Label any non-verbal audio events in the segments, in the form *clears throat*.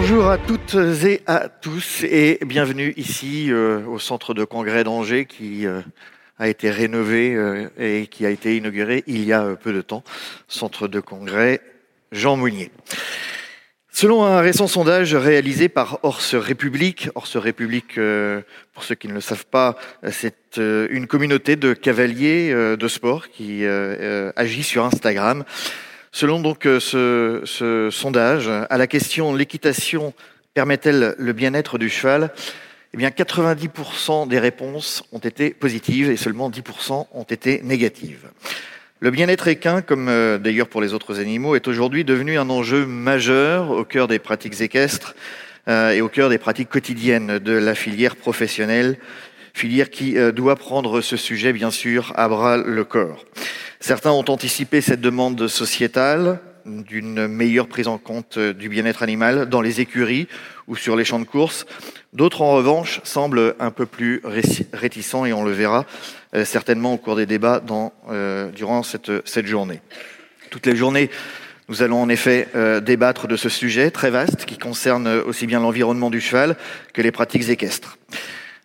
Bonjour à toutes et à tous et bienvenue ici euh, au centre de congrès d'Angers qui euh, a été rénové euh, et qui a été inauguré il y a peu de temps. Centre de congrès Jean Mounier. Selon un récent sondage réalisé par Orse République, Orse République, pour ceux qui ne le savent pas, c'est une communauté de cavaliers de sport qui agit sur Instagram. Selon donc euh, ce, sondage, à la question l'équitation permet-elle le bien-être du cheval? Eh bien, 90% des réponses ont été positives et seulement 10% ont été négatives. Le bien-être équin, comme euh, d'ailleurs pour les autres animaux, est aujourd'hui devenu un enjeu majeur au cœur des pratiques équestres euh, et au cœur des pratiques quotidiennes de la filière professionnelle, filière qui doit prendre ce sujet bien sûr à bras le corps. Certains ont anticipé cette demande sociétale d'une meilleure prise en compte du bien-être animal dans les écuries ou sur les champs de course. D'autres, en revanche, semblent un peu plus réticents et on le verra euh, certainement au cours des débats euh, durant cette, cette journée. Toutes les journées, nous allons en effet euh, débattre de ce sujet très vaste qui concerne aussi bien l'environnement du cheval que les pratiques équestres.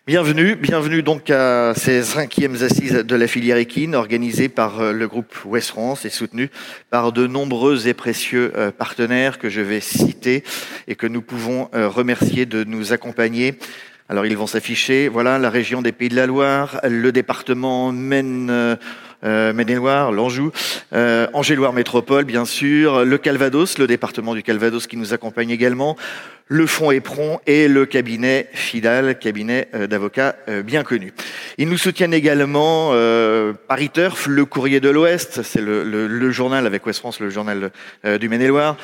Bienvenue, bienvenue donc à ces cinquièmes assises de la filière équine organisées par euh, le groupe Ouest France et soutenues par de nombreux et précieux euh, partenaires que je vais citer et que nous pouvons euh, remercier de nous accompagner. Alors ils vont s'afficher, voilà, la région des Pays de la Loire, le département Maine, euh, Maine-et-Loire, l'Anjou, euh, Angers-Loire Métropole, bien sûr, le Calvados, le département du Calvados qui nous accompagne également, le Fonds Éperon et le cabinet Fidal, cabinet euh, d'avocats euh, bien connu. Ils nous soutiennent également euh, Paris Turf, le Courrier de l'Ouest, c'est le, journal avec Ouest France, le journal euh, du Maine-et-Loire,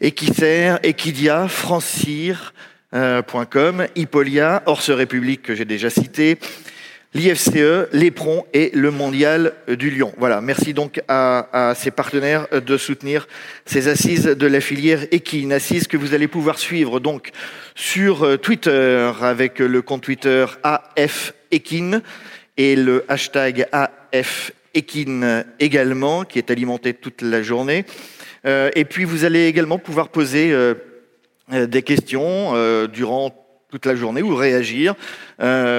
Equicer, Equidia, Francir, euh, .com, Hippolia, Orse République que j'ai déjà cité, l'IFCE, l'EPRON et le Mondial du Lion. Voilà, merci donc à, ces partenaires de soutenir ces assises de la filière équine, assises que vous allez pouvoir suivre donc sur euh, Twitter avec le compte Twitter AF Equine et le hashtag AF Equine également, qui est alimenté toute la journée. Euh, et puis vous allez également pouvoir poser euh, des questions durant toute la journée ou réagir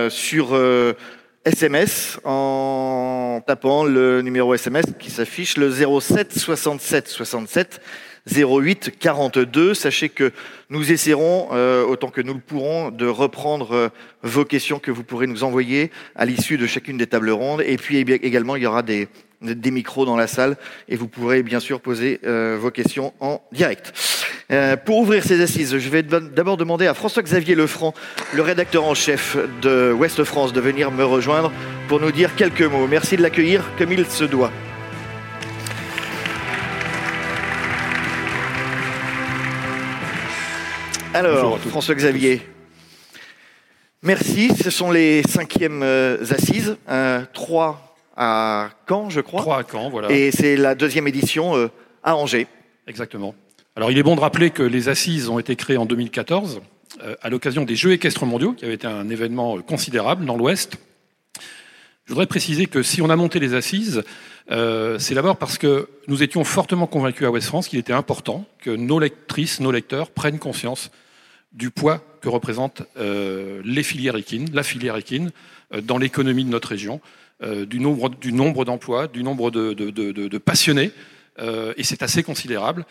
sur SMS en tapant le numéro SMS qui s'affiche le 07 67 67 08 42. Sachez que nous essaierons, euh, autant que nous le pourrons, de reprendre euh, vos questions que vous pourrez nous envoyer à l'issue de chacune des tables rondes. Et puis eh également, il y aura des, des micros dans la salle et vous pourrez bien sûr poser euh, vos questions en direct. Euh, pour ouvrir ces assises, je vais d'abord demander à François-Xavier Lefranc, le rédacteur en chef de Ouest France, de venir me rejoindre pour nous dire quelques mots. Merci de l'accueillir comme il se doit. Alors. François-Xavier, merci. Ce sont les cinquièmes euh, assises, euh, trois à Caen, je crois. 3 à Caen, voilà. Et c'est la deuxième édition euh, à Angers. Exactement. Alors, il est bon de rappeler que les assises ont été créées en 2014 euh, à l'occasion des Jeux équestres mondiaux, qui avait été un événement euh, considérable dans l'Ouest. Je voudrais préciser que si on a monté les assises, euh, c'est d'abord parce que nous étions fortement convaincus à Ouest France qu'il était important que nos lectrices, nos lecteurs prennent conscience du poids que représentent euh, les filières équines, la filière équine, euh, dans l'économie de notre région, euh, du nombre, d'emplois, du nombre de, passionnés. Et c'est assez considérable.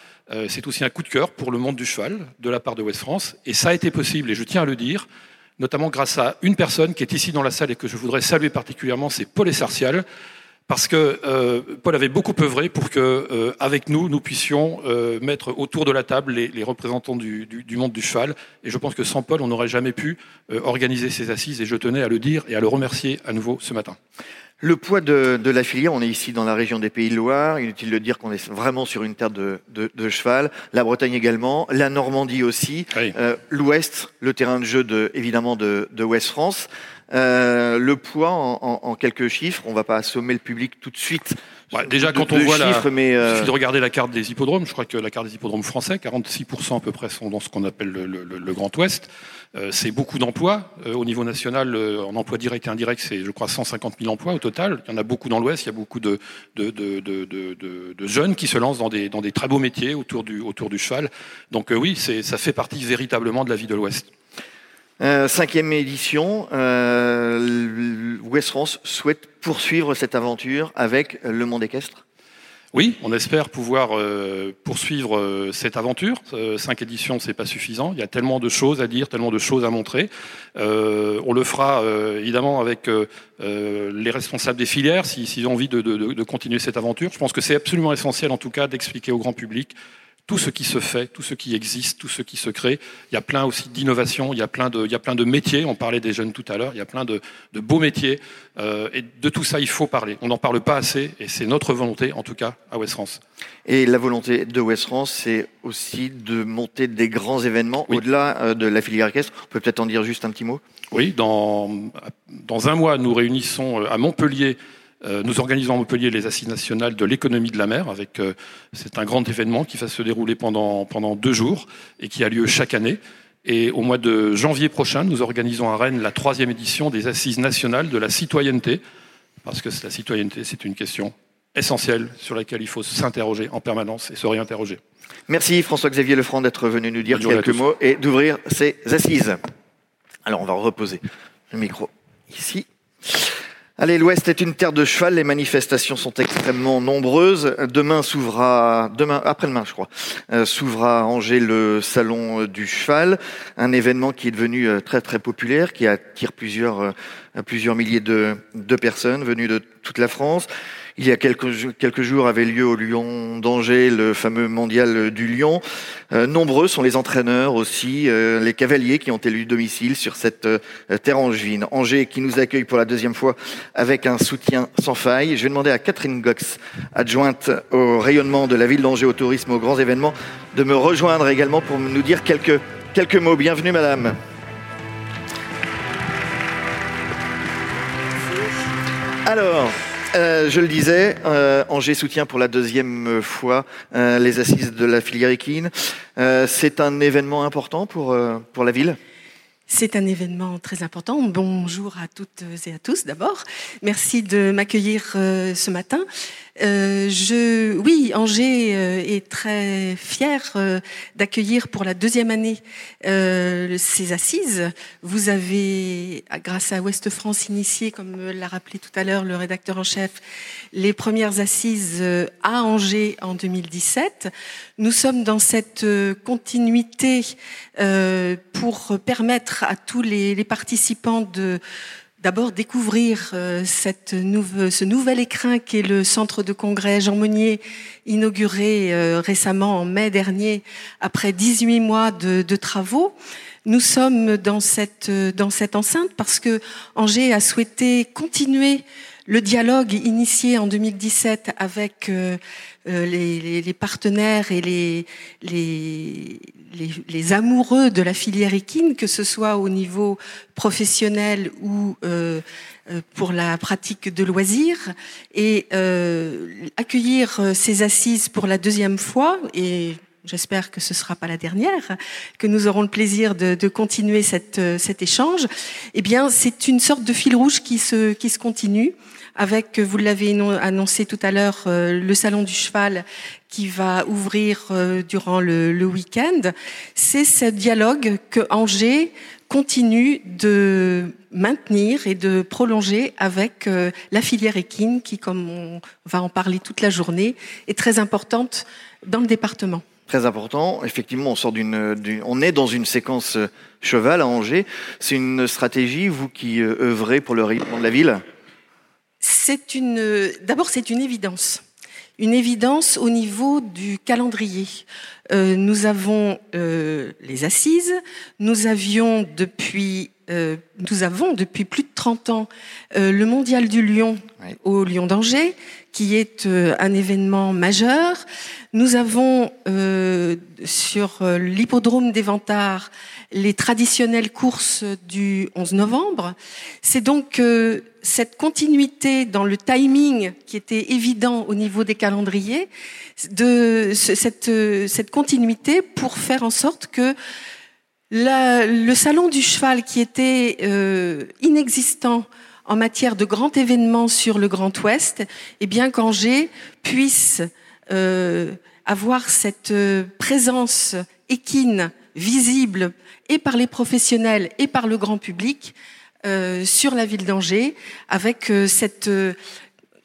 C'est aussi un coup de cœur pour le monde du cheval de la part de West France. Et ça a été possible, et je tiens à le dire, notamment grâce à une personne qui est ici dans la salle et que je voudrais saluer particulièrement, c'est Paul Essartial, parce que euh, Paul avait beaucoup œuvré pour que, euh, avec nous, nous puissions euh, mettre autour de la table les, les représentants du, du- du monde du cheval. Et je pense que sans Paul, on n'aurait jamais pu euh, organiser ces assises. Et je tenais à le dire et à le remercier à nouveau ce matin. Le poids de, de la filière, on est ici dans la région des Pays de Loire. Inutile de dire qu'on est vraiment sur une terre de, de- de cheval. La Bretagne également, la Normandie aussi, Oui. Euh, l'Ouest, le terrain de jeu de, évidemment de, de Ouest France. Euh, le poids en, en, en, quelques chiffres, on va pas assommer le public tout de suite. Ouais, déjà, quand on voit chiffres, la, mais euh... il suffit de regarder la carte des hippodromes. Je crois que la carte des hippodromes français, 46% à peu près sont dans ce qu'on appelle le, le, le, Grand Ouest. Euh, c'est beaucoup d'emplois. Au niveau national, en emploi direct et indirect, c'est, je crois, 150 000 emplois au total. Il y en a beaucoup dans l'Ouest. Il y a beaucoup de, de, de, de, jeunes qui se lancent dans des, dans des très beaux métiers autour du, autour du cheval. Donc oui, c'est, ça fait partie véritablement de la vie de l'Ouest. Euh, cinquième édition, euh, West France souhaite poursuivre cette aventure avec le monde équestre oui, on espère pouvoir euh, poursuivre cette aventure. Cinq éditions, c'est pas suffisant. Il y a tellement de choses à dire, tellement de choses à montrer. on le fera évidemment avec les responsables des filières s'ils si, ont envie de, continuer cette aventure. Je pense que c'est absolument essentiel, en tout cas, d'expliquer au grand public tout ce qui se fait, tout ce qui existe, tout ce qui se crée. Il y a plein aussi d'innovations, il y a plein de, il y a plein de métiers. On parlait des jeunes tout à l'heure. Il y a plein de, de beaux métiers. Euh, et de tout ça, il faut parler. On n'en parle pas assez, et c'est notre volonté, en tout cas, à West France. Et la volonté de West France, c'est aussi de monter des grands événements oui. au-delà euh, de la filière équestre. On peut peut-être en dire juste un petit mot? Oui, dans, dans un mois, nous réunissons euh, à Montpellier nous organisons à Montpellier les assises nationales de l'économie de la mer. Avec, euh, c'est un grand événement qui va se dérouler pendant, pendant deux jours et qui a lieu chaque année. Et au mois de janvier prochain, nous organisons à Rennes la troisième édition des assises nationales de la citoyenneté, parce que la citoyenneté, c'est une question essentielle sur laquelle il faut s'interroger en permanence et se réinterroger. Merci François-Xavier Lefranc d'être venu nous dire quelques mots et d'ouvrir ces assises. Alors on va reposer le micro ici. Allez, l'Ouest est une terre de cheval. Les manifestations sont extrêmement nombreuses. Demain s'ouvrira, demain, après-demain, je crois, euh, s'ouvrira à Angers le salon euh, du cheval, un événement qui est devenu euh, très très populaire, qui attire plusieurs plusieurs milliers de personnes venues de toute la France. Il y a quelques, jours avait lieu au Lyon d'Angers le fameux mondial du Lion. Euh, nombreux sont les entraîneurs aussi, euh, les cavaliers qui ont élu domicile sur cette euh, terre angevine. Angers qui nous accueille pour la deuxième fois avec un soutien sans faille. Je vais demander à Catherine Gox, adjointe au rayonnement de la ville d'Angers au tourisme, aux grands événements, de me rejoindre également pour nous dire quelques, quelques mots. Bienvenue madame. Alors, euh, je le disais, euh, Angers soutient pour la deuxième fois euh, les assises de la filière équine. C'est un événement important pour, la ville? C'est un événement très important. Bonjour à toutes et à tous d'abord. Merci de m'accueillir ce matin. Euh, je, oui, Angers euh, est très fier euh, d'accueillir pour la deuxième année ces assises. Vous avez, grâce à Ouest France, initié, comme l'a rappelé tout à l'heure le rédacteur en chef, les premières assises à Angers en 2017. Nous sommes dans cette continuité pour permettre à tous les, les participants de d'abord découvrir euh, ce nouvel écrin qui est le centre de congrès Jean Monnier, inauguré euh, récemment en mai dernier, après 18 mois de, travaux. Nous sommes dans cette, dans cette enceinte parce que Angers a souhaité continuer le dialogue initié en 2017 avec euh, les, les, les, partenaires et les, les, les, amoureux de la filière équine, que ce soit au niveau professionnel ou euh, euh, pour la pratique de loisirs, et euh, accueillir ces assises pour la deuxième fois, et j'espère que ce ne sera pas la dernière, que nous aurons le plaisir de, continuer cette, cet échange, eh bien, c'est une sorte de fil rouge qui se, continue avec, vous l'avez annoncé tout à l'heure, le salon du cheval qui va ouvrir euh, durant le, le week-end, c'est ce dialogue que Angers continue de maintenir et de prolonger avec euh, la filière équine qui, comme on va en parler toute la journée, est très importante dans le département. Très important. Effectivement, on sort on est dans une séquence euh, cheval à Angers. C'est une stratégie, vous qui œuvrez pour le rayonnement de la ville? D'abord, c'est une évidence une évidence au niveau du calendrier. Euh, nous avons euh, les assises, nous avions depuis euh, nous avons depuis plus de 30 ans euh, le Mondial du Lion au Lion d'Angers, qui est euh, un événement majeur. Nous avons sur l'hippodrome des Vantards les traditionnelles courses du 11 novembre. C'est donc cette continuité dans le timing qui était évident au niveau des calendriers, de cette, cette continuité pour faire en sorte que le salon du cheval qui était euh, inexistant en matière de grands événements sur le Grand Ouest, eh bien qu'Angers puisse euh, avoir cette euh, présence équine visible et par les professionnels et par le grand public sur la ville d'Angers, avec cette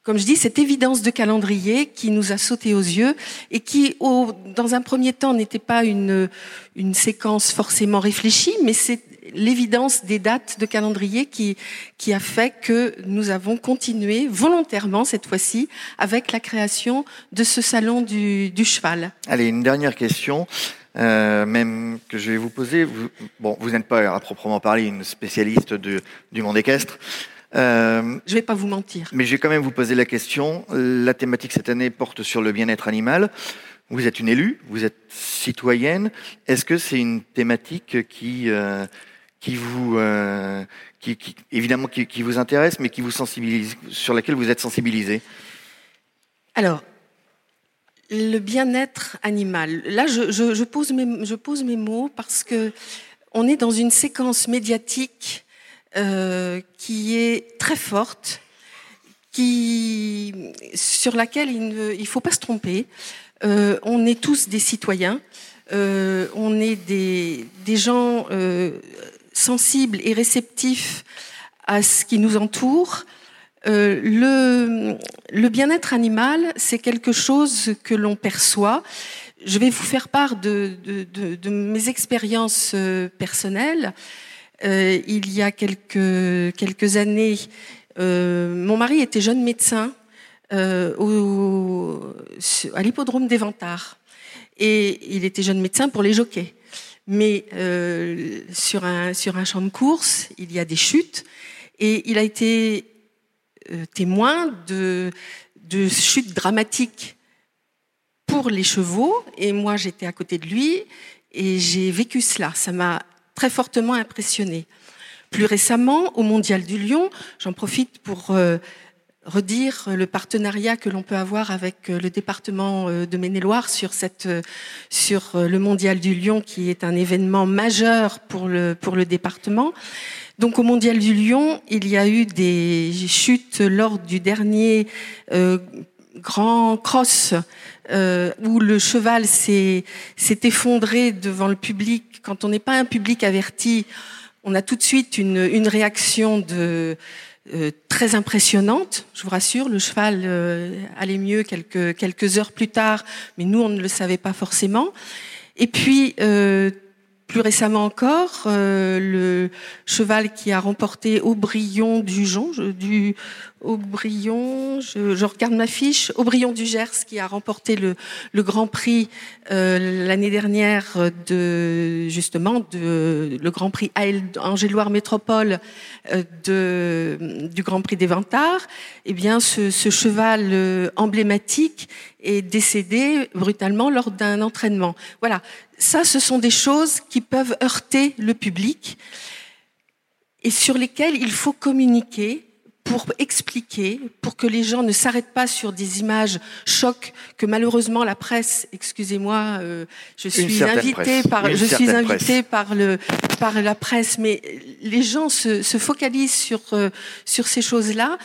comme je dis, cette évidence de calendrier qui nous a sauté aux yeux et qui, au, dans un premier temps, n'était pas une, séquence forcément réfléchie, mais c'est l'évidence des dates de calendrier qui, a fait que nous avons continué volontairement cette fois-ci avec la création de ce salon du, du cheval. Allez, une dernière question. Euh, même que je vais vous poser. Vous, bon, vous n'êtes pas à proprement parler une spécialiste du monde équestre, euh, je ne vais pas vous mentir. Mais je vais quand même vous poser la question. La thématique cette année porte sur le bien-être animal. Vous êtes une élue, vous êtes citoyenne. Est-ce que c'est une thématique qui euh, qui vous euh, qui, qui, évidemment qui, qui, vous intéresse, mais qui vous sensibilise, sur laquelle vous êtes sensibilisée? Alors, le bien-être animal. Là, je, je, je, pose mes, je pose mes mots parce que on est dans une séquence médiatique euh, qui est très forte, qui, sur laquelle il ne faut pas se tromper. Euh, on est tous des citoyens, euh, on est des, gens sensibles et réceptifs à ce qui nous entoure. Le, bien-être animal, c'est quelque chose que l'on perçoit. Je vais vous faire part de mes expériences personnelles. Euh, il y a quelques, quelques années, euh, mon mari était jeune médecin euh, au, à l'hippodrome des. Et il était jeune médecin pour les jockeys. Mais sur, un, sur un champ de course, il y a des chutes. Et il a été témoin de, de chutes dramatiques pour les chevaux. Et moi, j'étais à côté de lui. Et j'ai vécu cela. Ça m'a très fortement impressionné. Plus récemment, au Mondial du Lion, j'en profite pour euh, redire le partenariat que l'on peut avoir avec euh, le département euh, de Maine-et-Loire sur cette sur le Mondial du Lion qui est un événement majeur pour le pour le département. Donc au Mondial du Lion, il y a eu des chutes lors du dernier grand cross euh, où le cheval s'est effondré devant le public. Quand on n'est pas un public averti, on a tout de suite une, une réaction de, euh, très impressionnante. Je vous rassure, le cheval euh, allait mieux quelques, quelques heures plus tard, mais nous, on ne le savait pas forcément. Et puis, euh, plus récemment encore, euh, le cheval qui a remporté Aubryon du Jon, du Aubryon, je, regarde ma fiche, Aubryon du Gers qui a remporté le, Grand Prix euh, l'année dernière de justement le Grand Prix Angéloire Métropole euh, du Grand Prix des. Eh bien, ce, ce cheval euh, emblématique est décédé brutalement lors d'un entraînement. Voilà, ça, ce sont des choses qui peuvent heurter le public et sur lesquelles il faut communiquer pour expliquer, pour que les gens ne s'arrêtent pas sur des images chocs que malheureusement la presse, excusez-moi, euh, je suis invitée par, je suis invitée par le par la presse, mais les gens se, se focalisent sur euh, sur ces choses-là.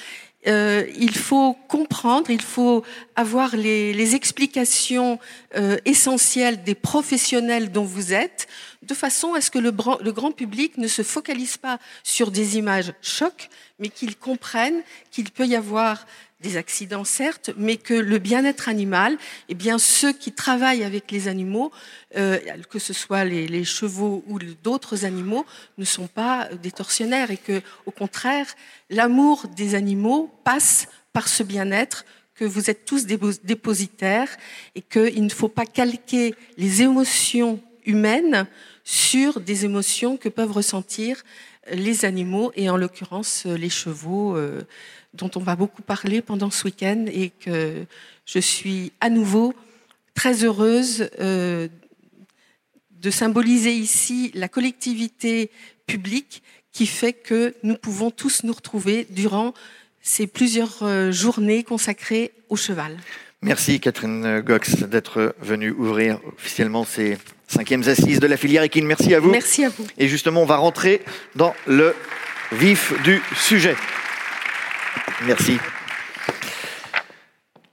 Euh, il faut comprendre, il faut avoir les, les explications euh, essentielles des professionnels dont vous êtes, de façon à ce que le, le grand public ne se focalise pas sur des images chocs, mais qu'il comprenne qu'il peut y avoir des accidents certes, mais que le bien-être animal, eh bien ceux qui travaillent avec les animaux, euh, que ce soit les, les chevaux ou d'autres animaux, ne sont pas des tortionnaires et que, au contraire, l'amour des animaux passe par ce bien-être que vous êtes tous dépositaires et qu'il ne faut pas calquer les émotions humaines sur des émotions que peuvent ressentir les animaux et en l'occurrence les chevaux dont on va beaucoup parler pendant ce week-end et que je suis à nouveau très heureuse de symboliser ici la collectivité publique qui fait que nous pouvons tous nous retrouver durant ces plusieurs journées consacrées au cheval. Merci Catherine Gox d'être venue ouvrir officiellement ces cinquièmes assises de la filière équine. Merci à vous. Merci à vous. Et justement, on va rentrer dans le vif du sujet. Merci.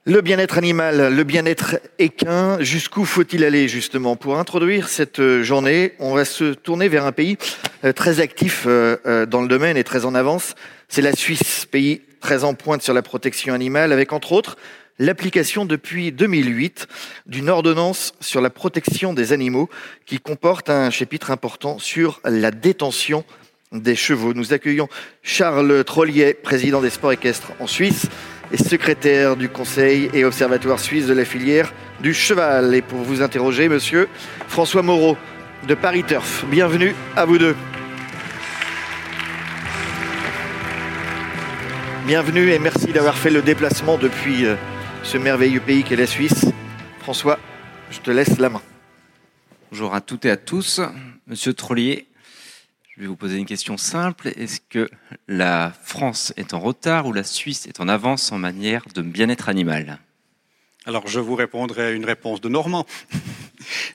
Le bien-être animal, le bien-être équin, jusqu'où faut-il aller justement? Pour introduire cette journée, on va se tourner vers un pays euh, très actif euh, euh, dans le domaine et très en avance. C'est la Suisse, pays très en pointe sur la protection animale, avec entre autres l'application depuis 2008 d'une ordonnance sur la protection des animaux qui comporte un chapitre important sur la détention des chevaux. Nous accueillons Charles Trollier, président des sports équestres en Suisse et secrétaire du Conseil et Observatoire suisse de la filière du cheval. Et pour vous interroger, monsieur François Moreau de Paris Turf. Bienvenue à vous deux. Bienvenue et merci d'avoir fait le déplacement depuis euh, ce merveilleux pays qu'est la Suisse. François, je te laisse la main. Bonjour à toutes et à tous. Monsieur Trollier, je vais vous poser une question simple. Est-ce que la France est en retard ou la Suisse est en avance en matière de bien-être animal? Alors je vous répondrai une réponse de Normand.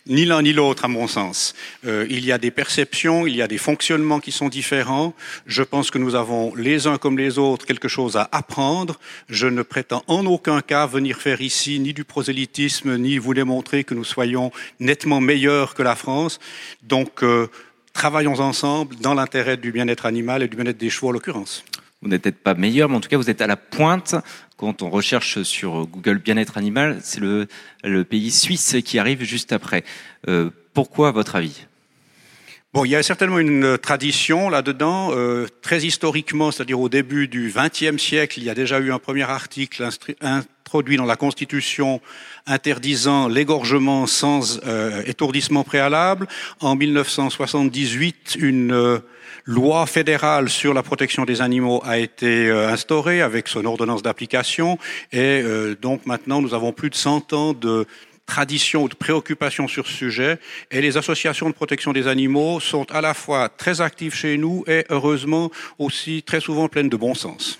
Ni l'un ni l'autre, à mon sens. Euh, il y a des perceptions, il y a des fonctionnements qui sont différents. Je pense que nous avons, les uns comme les autres, quelque chose à apprendre. Je ne prétends en aucun cas venir faire ici ni du prosélytisme, ni vous démontrer que nous soyons nettement meilleurs que la France. Donc, euh, travaillons ensemble dans l'intérêt du bien-être animal et du bien-être des chevaux en l'occurrence. Vous n'êtes peut-être pas meilleur, mais en tout cas, vous êtes à la pointe. Quand on recherche sur Google bien-être animal, c'est le, le, pays suisse qui arrive juste après. Euh, pourquoi, à votre avis? Bon, il y a certainement une tradition là-dedans, euh, très historiquement, c'est-à-dire au début du XXe siècle, il y a déjà eu un premier article introduit dans la Constitution interdisant l'égorgement sans euh, étourdissement préalable. En 1978, une euh, loi fédérale sur la protection des animaux a été euh, instaurée avec son ordonnance d'application et donc maintenant nous avons plus de 100 ans de tradition ou de préoccupation sur ce sujet et les associations de protection des animaux sont à la fois très actives chez nous et heureusement aussi très souvent pleines de bon sens.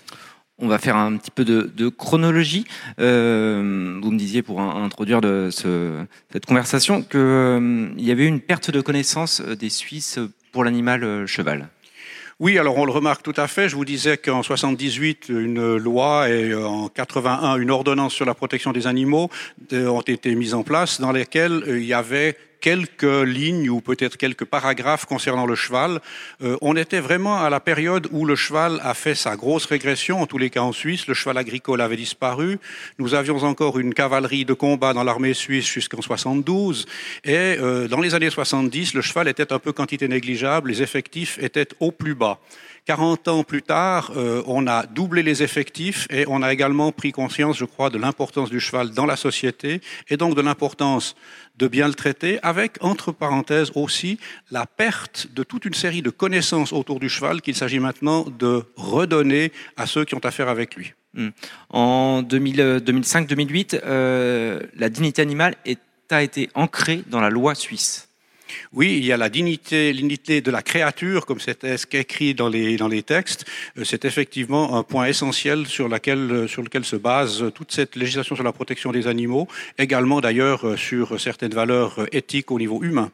On va faire un petit peu de, chronologie. Euh, vous me disiez pour introduire cette conversation qu'il y avait une perte de connaissance des Suisses pour l'animal cheval. Oui, alors on le remarque tout à fait. Je vous disais qu'en 78, une loi et euh, en 81, une ordonnance sur la protection des animaux euh, ont été mises en place dans lesquelles euh, il y avait quelques lignes ou peut-être quelques paragraphes concernant le cheval. Euh, on était vraiment à la période où le cheval a fait sa grosse régression, en tous les cas en Suisse. Le cheval agricole avait disparu. Nous avions encore une cavalerie de combat dans l'armée suisse jusqu'en 72. Et euh, dans les années 70, le cheval était un peu quantité négligeable. Les effectifs étaient au plus bas. 40 ans plus tard, euh, on a doublé les effectifs et on a également pris conscience, je crois, de l'importance du cheval dans la société et donc de l'importance de bien le traiter, avec, entre parenthèses aussi, la perte de toute une série de connaissances autour du cheval qu'il s'agit maintenant de redonner à ceux qui ont affaire avec lui. Hmm. En 2005-2008, euh, la dignité animale a été ancrée dans la loi suisse. Oui, il y a la dignité, l'unité de la créature, comme c'est écrit dans les, dans les textes. Euh, c'est effectivement un point essentiel sur, euh, lequel se base toute cette législation sur la protection des animaux, également d'ailleurs euh, sur certaines valeurs éthiques au niveau humain.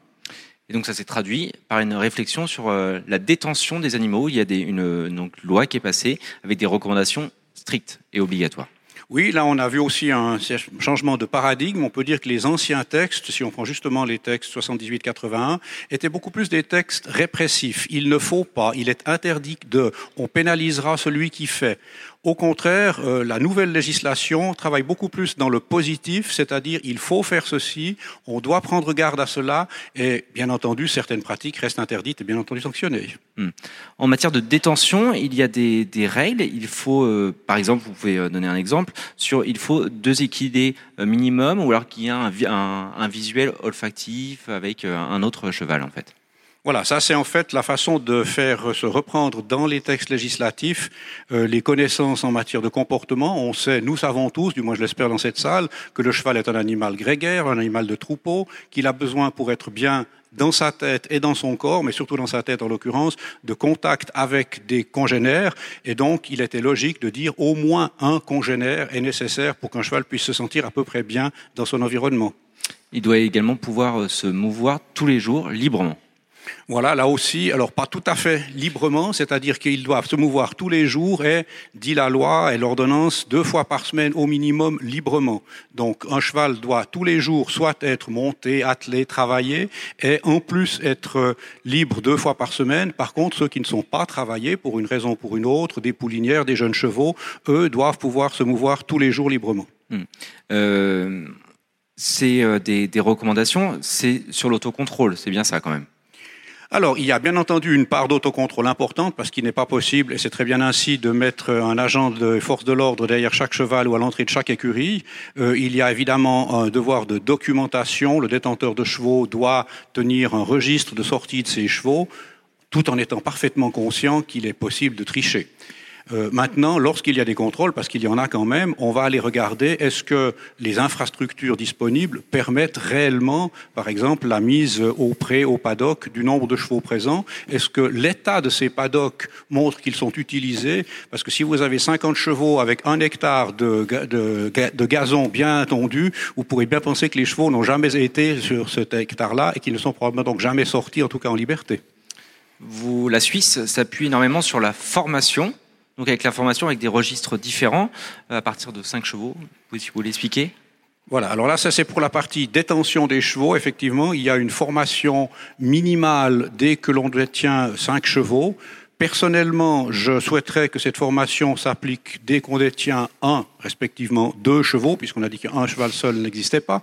Et donc ça s'est traduit par une réflexion sur la détention des animaux. Il y a une loi qui est passée avec des recommandations strictes et obligatoires. Oui, là on a vu aussi un changement de paradigme. On peut dire que les anciens textes, si on prend justement les textes 78-81, étaient beaucoup plus des textes répressifs. Il ne faut pas, il est interdit de, on pénalisera celui qui fait. Au contraire, euh, la nouvelle législation travaille beaucoup plus dans le positif, c'est-à-dire il faut faire ceci, on doit prendre garde à cela, et bien entendu, certaines pratiques restent interdites et bien entendu sanctionnées. Hmm. En matière de détention, il y a des, règles. Il faut, euh, par exemple, vous pouvez euh, donner un exemple sur, il faut deux équidés minimum, ou alors qu'il y a un, un, visuel olfactif avec un autre cheval, en fait. Voilà, ça c'est en fait la façon de faire se reprendre dans les textes législatifs euh, les connaissances en matière de comportement. On sait, nous savons tous, du moins je l'espère dans cette salle, que le cheval est un animal grégaire, un animal de troupeau, qu'il a besoin pour être bien dans sa tête et dans son corps, mais surtout dans sa tête en l'occurrence, de contact avec des congénères. Et donc, il était logique de dire au moins un congénère est nécessaire pour qu'un cheval puisse se sentir à peu près bien dans son environnement. Il doit également pouvoir euh, se mouvoir tous les jours librement. Voilà, là aussi, alors pas tout à fait librement, c'est-à-dire qu'ils doivent se mouvoir tous les jours et, dit la loi et l'ordonnance, deux fois par semaine au minimum librement. Donc un cheval doit tous les jours soit être monté, attelé, travaillé, et en plus être libre deux fois par semaine. Par contre, ceux qui ne sont pas travaillés pour une raison ou pour une autre, des poulinières, des jeunes chevaux, eux doivent pouvoir se mouvoir tous les jours librement. Hmm. Euh, c'est euh, des, des recommandations, c'est sur l'autocontrôle, c'est bien ça quand même. Alors, il y a bien entendu une part d'autocontrôle importante parce qu'il n'est pas possible, et c'est très bien ainsi, de mettre un agent de force de l'ordre derrière chaque cheval ou à l'entrée de chaque écurie. Euh, il y a évidemment un devoir de documentation. Le détenteur de chevaux doit tenir un registre de sortie de ses chevaux, tout en étant parfaitement conscient qu'il est possible de tricher. Euh, maintenant, lorsqu'il y a des contrôles, parce qu'il y en a quand même, on va aller regarder est-ce que les infrastructures disponibles permettent réellement, par exemple, la mise au pré, au paddock du nombre de chevaux présents? Est-ce que l'état de ces paddocks montre qu'ils sont utilisés? Parce que si vous avez 50 chevaux avec un hectare de, gazon bien tondu, vous pourrez bien penser que les chevaux n'ont jamais été sur cet hectare-là et qu'ils ne sont probablement donc jamais sortis, en tout cas en liberté. La Suisse s'appuie énormément sur la formation donc avec la formation avec des registres différents euh, à partir de 5 chevaux. Vous vous l'expliquer voilà, alors là, ça c'est pour la partie détention des chevaux. Effectivement, il y a une formation minimale dès que l'on détient 5 chevaux. Personnellement, je souhaiterais que cette formation s'applique dès qu'on détient un, respectivement deux chevaux, puisqu'on a dit qu'un cheval seul n'existait pas.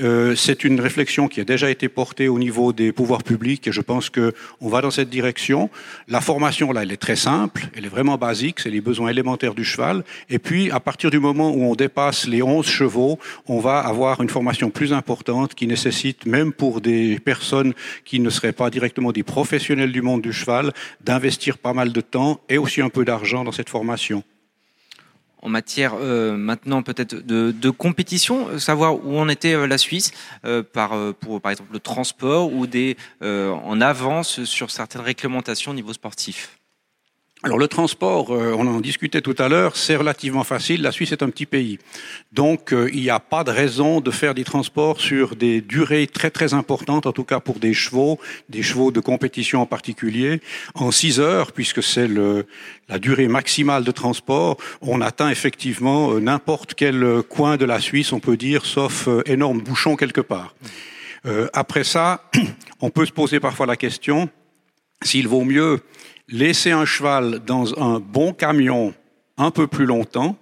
Euh, c'est une réflexion qui a déjà été portée au niveau des pouvoirs publics et je pense qu'on va dans cette direction. La formation, là, elle est très simple, elle est vraiment basique, c'est les besoins élémentaires du cheval. Et puis, à partir du moment où on dépasse les 11 chevaux, on va avoir une formation plus importante qui nécessite, même pour des personnes qui ne seraient pas directement des professionnels du monde du cheval, d'investir pas mal de temps et aussi un peu d'argent dans cette formation. En matière euh, maintenant peut-être de, compétition, euh, savoir où en était euh, la Suisse par, pour par exemple le transport ou des, en avance sur certaines réglementations au niveau sportif. Alors le transport, euh, on en discutait tout à l'heure, c'est relativement facile. La Suisse est un petit pays. Donc euh, il n'y a pas de raison de faire des transports sur des durées très très importantes, en tout cas pour des chevaux, des chevaux de compétition en particulier. En six heures, puisque c'est la durée maximale de transport, on atteint effectivement euh, n'importe quel coin de la Suisse, on peut dire, sauf énorme bouchon quelque part. après ça, *clears throat* on peut se poser parfois la question s'il vaut mieux laisser un cheval dans un bon camion un peu plus longtemps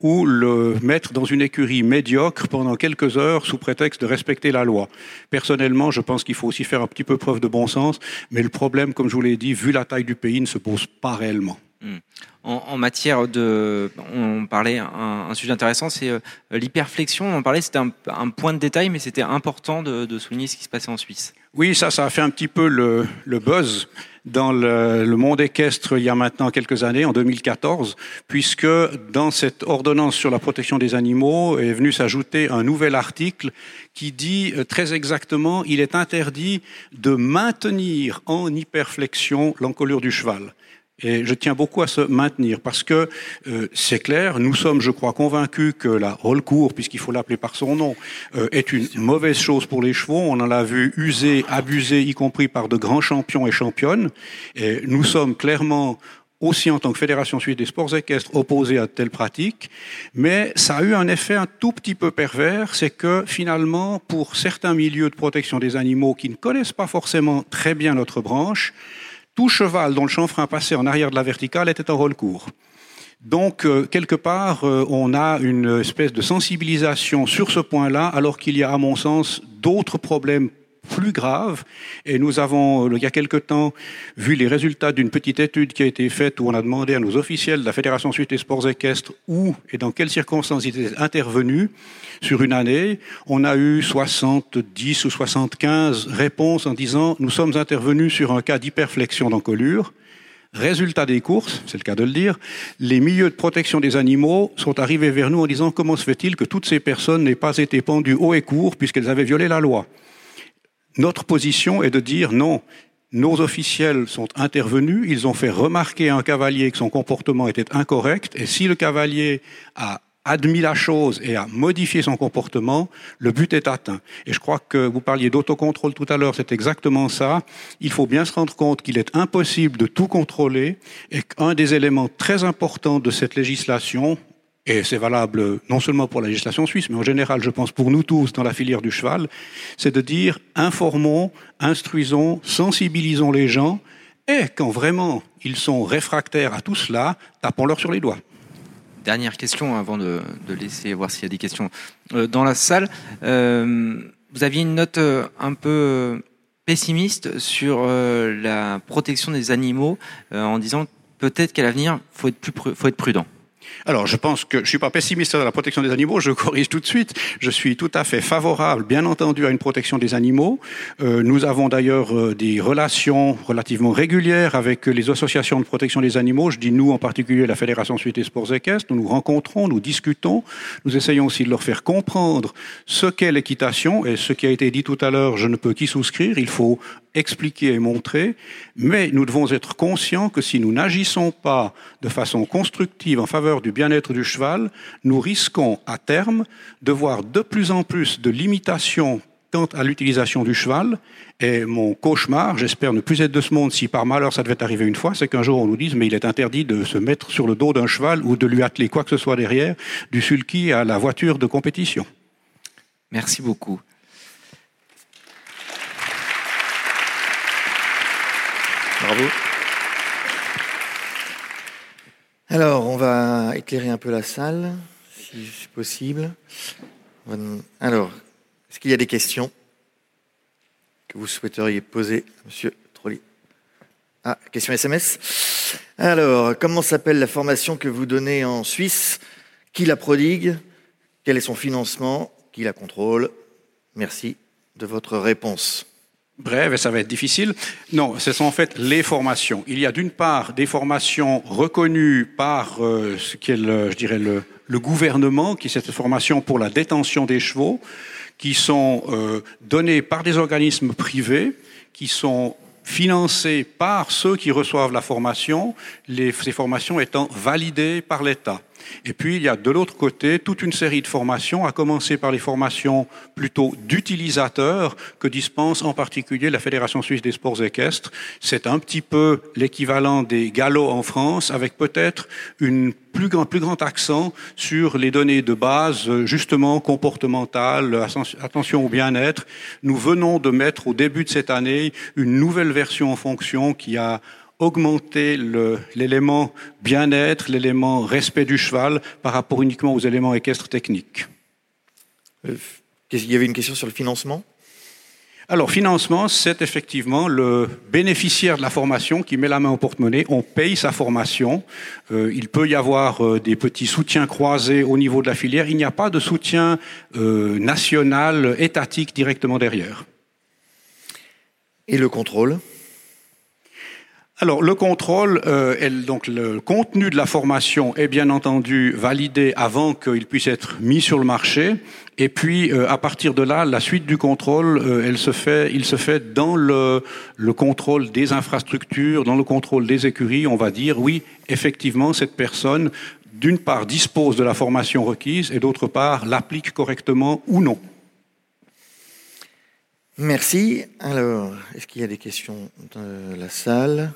ou le mettre dans une écurie médiocre pendant quelques heures sous prétexte de respecter la loi. Personnellement, je pense qu'il faut aussi faire un petit peu preuve de bon sens, mais le problème, comme je vous l'ai dit, vu la taille du pays, ne se pose pas réellement. Hmm. En, matière de, on parlait un, sujet intéressant, c'est euh, l'hyperflexion. On en parlait, c'était un, point de détail, mais c'était important de, souligner ce qui se passait en Suisse. Oui, ça, ça a fait un petit peu le, buzz dans le, monde équestre il y a maintenant quelques années, en 2014, puisque dans cette ordonnance sur la protection des animaux est venu s'ajouter un nouvel article qui dit euh, très exactement il est interdit de maintenir en hyperflexion l'encolure du cheval. Et je tiens beaucoup à se maintenir parce que euh, c'est clair, nous sommes, je crois, convaincus que la roll court, puisqu'il faut l'appeler par son nom, euh, est une mauvaise chose pour les chevaux. On en a vu user, abuser, y compris par de grands champions et championnes. Et nous sommes clairement aussi en tant que Fédération suisse des sports équestres opposés à de telles pratiques, mais ça a eu un effet un tout petit peu pervers, c'est que finalement, pour certains milieux de protection des animaux qui ne connaissent pas forcément très bien notre branche, tout cheval dont le chanfrein passait en arrière de la verticale était en rôle court. Donc, euh, quelque part, euh, on a une espèce de sensibilisation sur ce point-là, alors qu'il y a, à mon sens, d'autres problèmes plus grave. Et nous avons, il y a quelque temps, vu les résultats d'une petite étude qui a été faite où on a demandé à nos officiels de la Fédération suisse des sports équestres où et dans quelles circonstances ils étaient intervenus sur une année. On a eu 70 ou 75 réponses en disant nous sommes intervenus sur un cas d'hyperflexion d'encolure. Résultat des courses, c'est le cas de le dire, les milieux de protection des animaux sont arrivés vers nous en disant comment se fait-il que toutes ces personnes n'aient pas été pendues haut et court puisqu'elles avaient violé la loi? Notre position est de dire non, nos officiels sont intervenus, ils ont fait remarquer à un cavalier que son comportement était incorrect, et si le cavalier a admis la chose et a modifié son comportement, le but est atteint. Et je crois que vous parliez d'autocontrôle tout à l'heure, c'est exactement ça. Il faut bien se rendre compte qu'il est impossible de tout contrôler et qu'un des éléments très importants de cette législation, et c'est valable non seulement pour la législation suisse, mais en général, je pense pour nous tous dans la filière du cheval, c'est de dire informons, instruisons, sensibilisons les gens, et quand vraiment ils sont réfractaires à tout cela, tapons-leur sur les doigts. Dernière question avant de, laisser voir s'il y a des questions euh, dans la salle. Euh, vous aviez une note euh, un peu pessimiste sur la protection des animaux en disant peut-être qu'à l'avenir, faut être plus, faut être prudent. Alors, je pense que je suis pas pessimiste sur la protection des animaux, je corrige tout de suite. Je suis tout à fait favorable, bien entendu, à une protection des animaux. Euh, nous avons d'ailleurs euh, des relations relativement régulières avec les associations de protection des animaux. Je dis nous, en particulier la Fédération Suisse des Sports Équestres. Nous nous rencontrons, nous discutons. Nous essayons aussi de leur faire comprendre ce qu'est l'équitation et ce qui a été dit tout à l'heure, je ne peux qu'y souscrire. Il faut expliquer et montrer, mais nous devons être conscients que si nous n'agissons pas de façon constructive en faveur du bien-être du cheval, nous risquons à terme de voir de plus en plus de limitations quant à l'utilisation du cheval. Et mon cauchemar, j'espère ne plus être de ce monde si par malheur ça devait arriver une fois, c'est qu'un jour on nous dise mais il est interdit de se mettre sur le dos d'un cheval ou de lui atteler quoi que ce soit derrière, du sulky à la voiture de compétition. Merci beaucoup. Bravo. Alors, on va éclairer un peu la salle, si c'est possible. Alors, est-ce qu'il y a des questions que vous souhaiteriez poser, Monsieur Trolli? Ah, question SMS. Alors, comment s'appelle la formation que vous donnez en Suisse? Qui la prodigue? Quel est son financement? Qui la contrôle? Merci de votre réponse brève et ça va être difficile. Non, ce sont en fait les formations. Il y a d'une part des formations reconnues par euh, ce qui est le, je dirais le, le, gouvernement, qui est cette formation pour la détention des chevaux, qui sont euh, données par des organismes privés, qui sont financées par ceux qui reçoivent la formation, ces formations étant validées par l'État. Et puis, il y a de l'autre côté toute une série de formations, à commencer par les formations plutôt d'utilisateurs que dispense en particulier la Fédération suisse des sports équestres. C'est un petit peu l'équivalent des galops en France, avec peut-être une plus grand, plus grand accent sur les données de base, justement comportementales, attention au bien-être. Nous venons de mettre au début de cette année une nouvelle version en fonction qui a augmenter l'élément bien-être, l'élément respect du cheval par rapport uniquement aux éléments équestres techniques. Euh, il y avait une question sur le financement? Alors, financement, c'est effectivement le bénéficiaire de la formation qui met la main au porte-monnaie. On paye sa formation. Euh, il peut y avoir euh, des petits soutiens croisés au niveau de la filière. Il n'y a pas de soutien national, étatique directement derrière. Et le contrôle? Alors le contrôle, euh, donc le contenu de la formation est bien entendu validé avant qu'il puisse être mis sur le marché. Et puis euh, à partir de là, la suite du contrôle, euh, elle se fait, il se fait dans le, le contrôle des infrastructures, dans le contrôle des écuries. On va dire oui, effectivement, cette personne, d'une part, dispose de la formation requise et d'autre part, l'applique correctement ou non. Merci. Alors, est-ce qu'il y a des questions de la salle?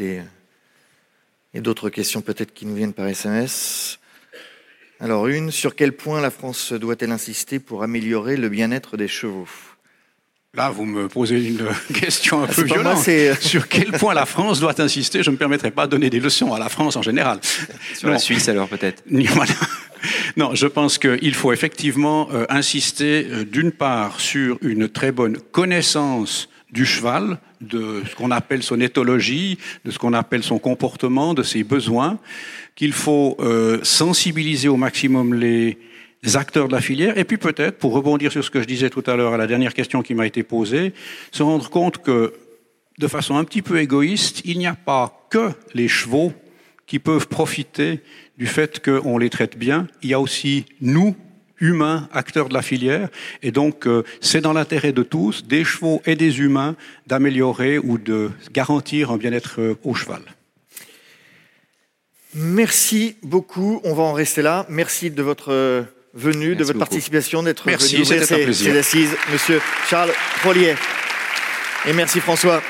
A d'autres questions peut-être qui nous viennent par SMS. Alors une, sur quel point la France doit-elle insister pour améliorer le bien-être des chevaux? Là, vous me posez une *laughs* question un Ah, peu moi, violente. c'est- *laughs* Sur quel point la France doit insister? Je ne me permettrai pas de donner des leçons à la France en général. *laughs* Sur la. Suisse, alors, peut-être. Non, je pense qu'il faut effectivement euh, insister euh, d'une part sur une très bonne connaissance du cheval, de ce qu'on appelle son éthologie, de ce qu'on appelle son comportement, de ses besoins, qu'il faut euh, sensibiliser au maximum les, les acteurs de la filière, et puis peut-être, pour rebondir sur ce que je disais tout à l'heure à la dernière question qui m'a été posée, se rendre compte que, de façon un petit peu égoïste, il n'y a pas que les chevaux qui peuvent profiter du fait qu'on les traite bien. Il y a aussi nous, humains, acteurs de la filière. Et donc, euh, c'est dans l'intérêt de tous, des chevaux et des humains, d'améliorer ou de garantir un bien-être euh, au cheval. Merci beaucoup. On va en rester là. Merci de votre euh, venue, de Merci votre beaucoup. participation, d'être Merci, venu ouvrir c'était un ces, plaisir. ces assises, Monsieur Charles Rollier. Et merci François.